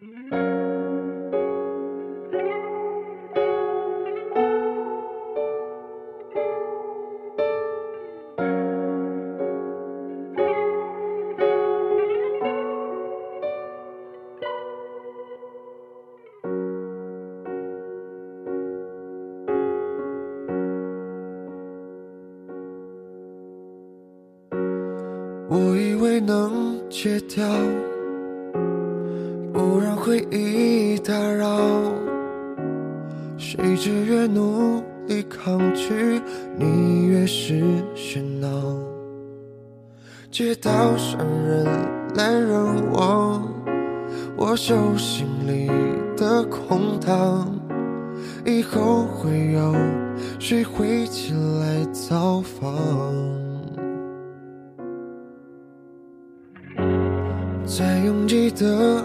我以为能戒掉，回忆打扰。谁知越努力抗拒，你越是喧闹。街道上人来人往，我手心里的空荡。以后会有谁会前来造访？在拥挤的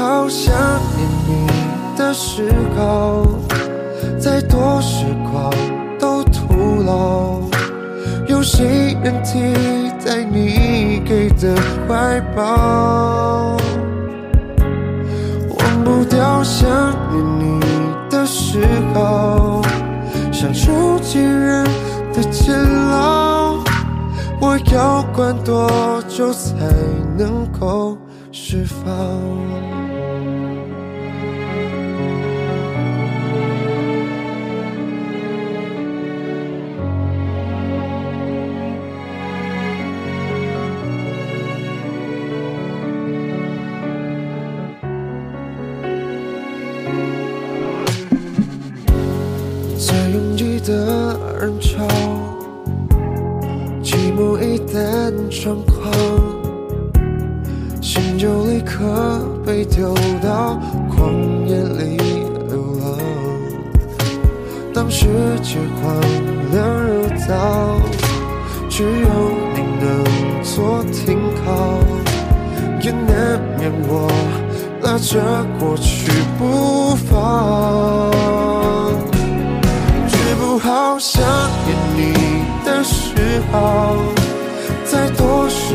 好想念你的嗜好，再多时光都徒劳。有谁能替代你给的怀抱？忘不掉想念你的嗜好，像囚禁人的监牢。我要关多久才能够？释放。心就立刻被丢到旷野里流浪。当世界荒凉如岛，只有你能做停靠，也难免我拉着过去不放。治不好想念你的嗜好，再多时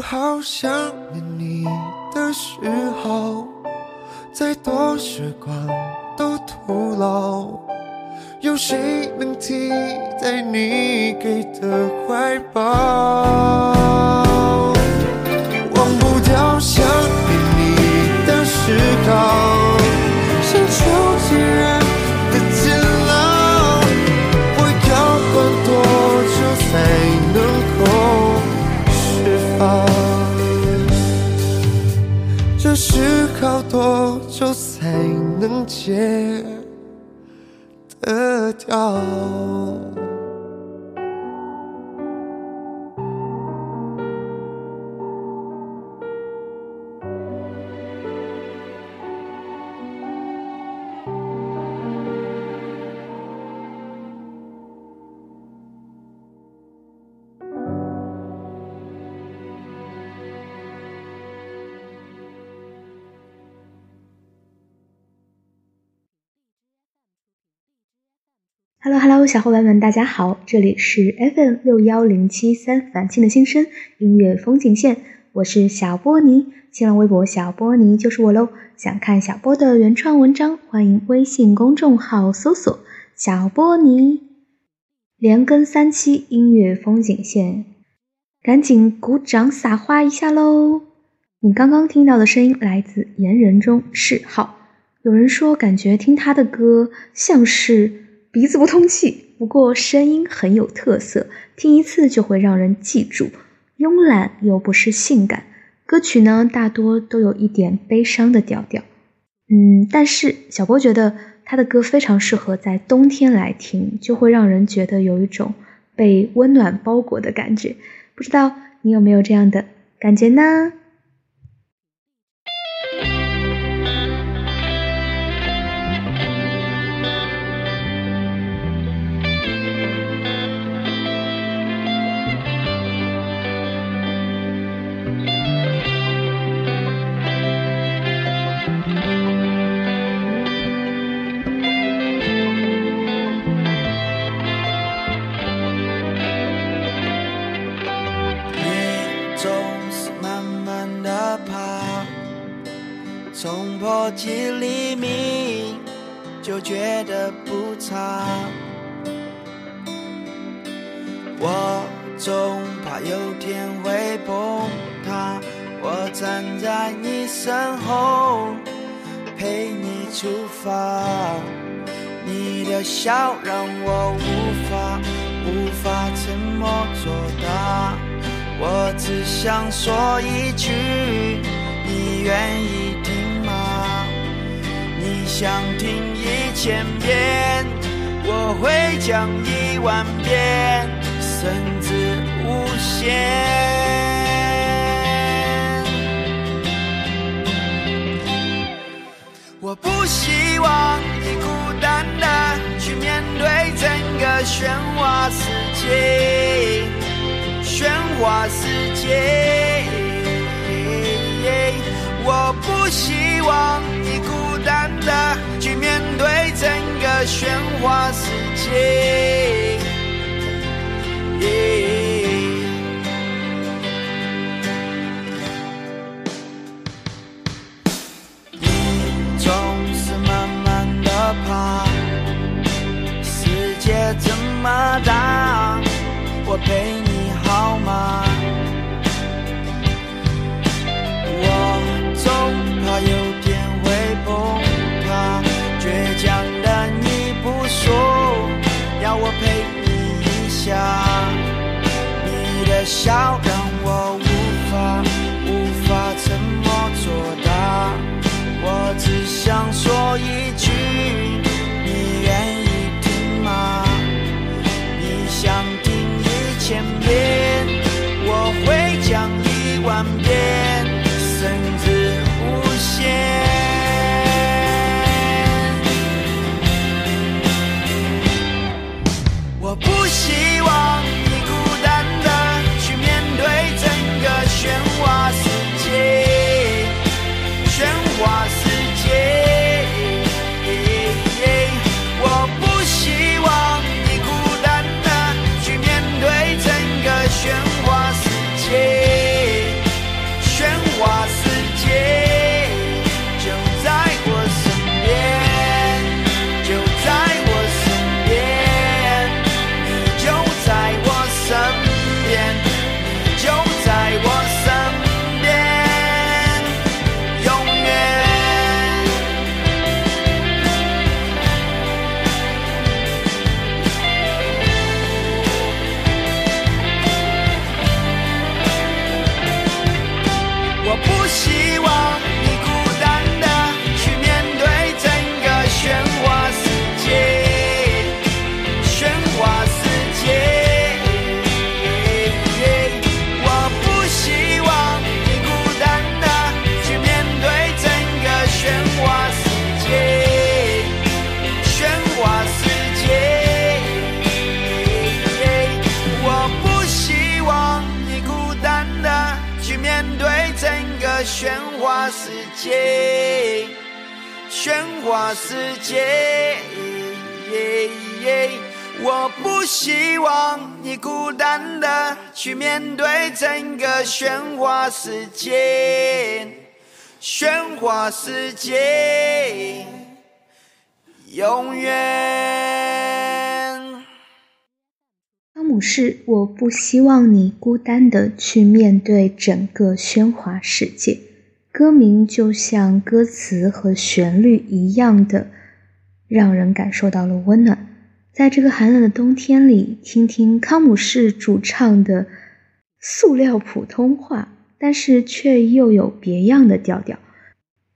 好想念你的嗜好，再多时光都徒劳。有谁能替代你给的怀抱？忘不掉想念你的嗜好，戒得掉？Hello Hello，小伙伴们，大家好，这里是 FM 六幺零七三凡青的新生音乐风景线，我是小波尼，新浪微博小波尼就是我喽。想看小波的原创文章，欢迎微信公众号搜索小波尼。连更三期音乐风景线，赶紧鼓掌撒花一下喽！你刚刚听到的声音来自言人中嗜好。有人说，感觉听他的歌像是鼻子不通气，不过声音很有特色，听一次就会让人记住。慵懒又不失性感，歌曲呢大多都有一点悲伤的调调。嗯，但是小波觉得他的歌非常适合在冬天来听，就会让人觉得有一种被温暖包裹的感觉。不知道你有没有这样的感觉呢？在你身后，陪你出发。你的笑让我无法无法沉默作答。我只想说一句，你愿意听吗？你？想听一千遍，我会讲一万遍，甚至无限。我不希望你孤。单的去面对整个喧哗世界。你总是慢慢的爬，世界这么大，我陪界，喧哗世界，我不希望你孤单的去面对整个喧哗世界，喧哗世界，永远。汤姆士，我不希望你孤单的去面对整个喧哗世界。歌名就像歌词和旋律一样的，让人感受到了温暖。在这个寒冷的冬天里，听听康姆士主唱的塑料普通话，但是却又有别样的调调。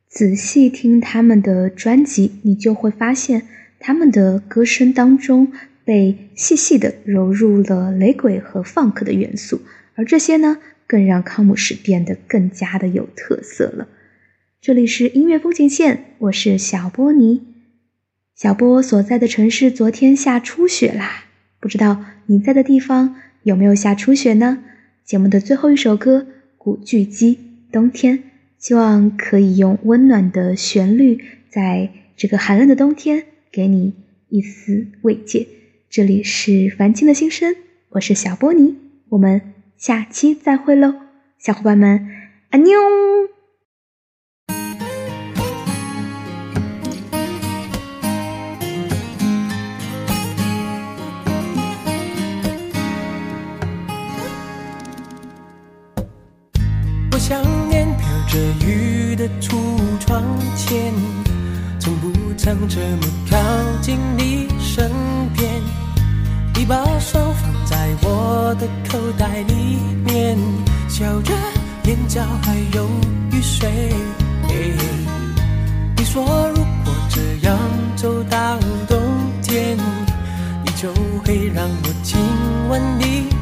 仔细听他们的专辑，你就会发现他们的歌声当中。被细细的揉入了雷鬼和 funk 的元素，而这些呢，更让康姆士变得更加的有特色了。这里是音乐风景线，我是小波尼。小波所在的城市昨天下初雪啦，不知道你在的地方有没有下初雪呢？节目的最后一首歌《古巨基冬天》，希望可以用温暖的旋律，在这个寒冷的冬天给你一丝慰藉。这里是凡青的心声，我是小波尼，我们下期再会喽，小伙伴们，安妞。我想念飘着雨的橱窗前，从不曾这么靠近你身边。你把手放在我的口袋里面，笑着，眼角还有雨水。你说如果这样走到冬天，你就会让我亲吻你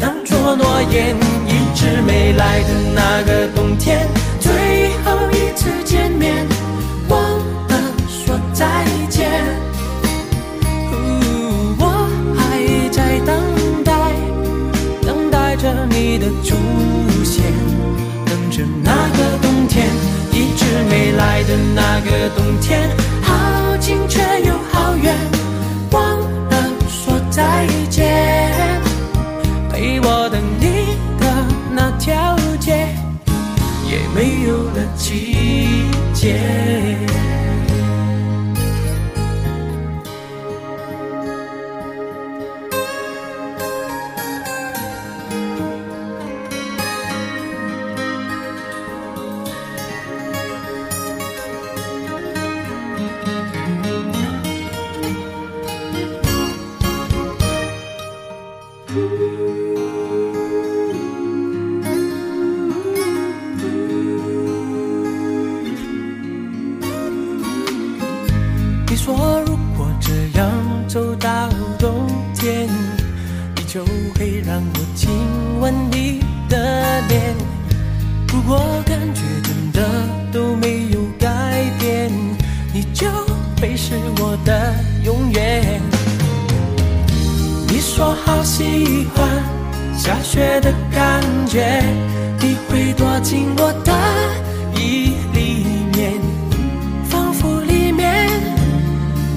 当作诺言，一直没来的那个冬天，条街，也没有了季节。感觉你会躲进我的衣里面仿佛里面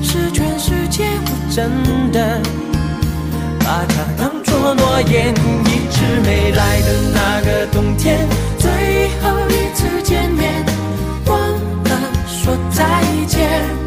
是全世界我真的把它当作诺言一直没来的那个冬天最后一次见面忘了说再见。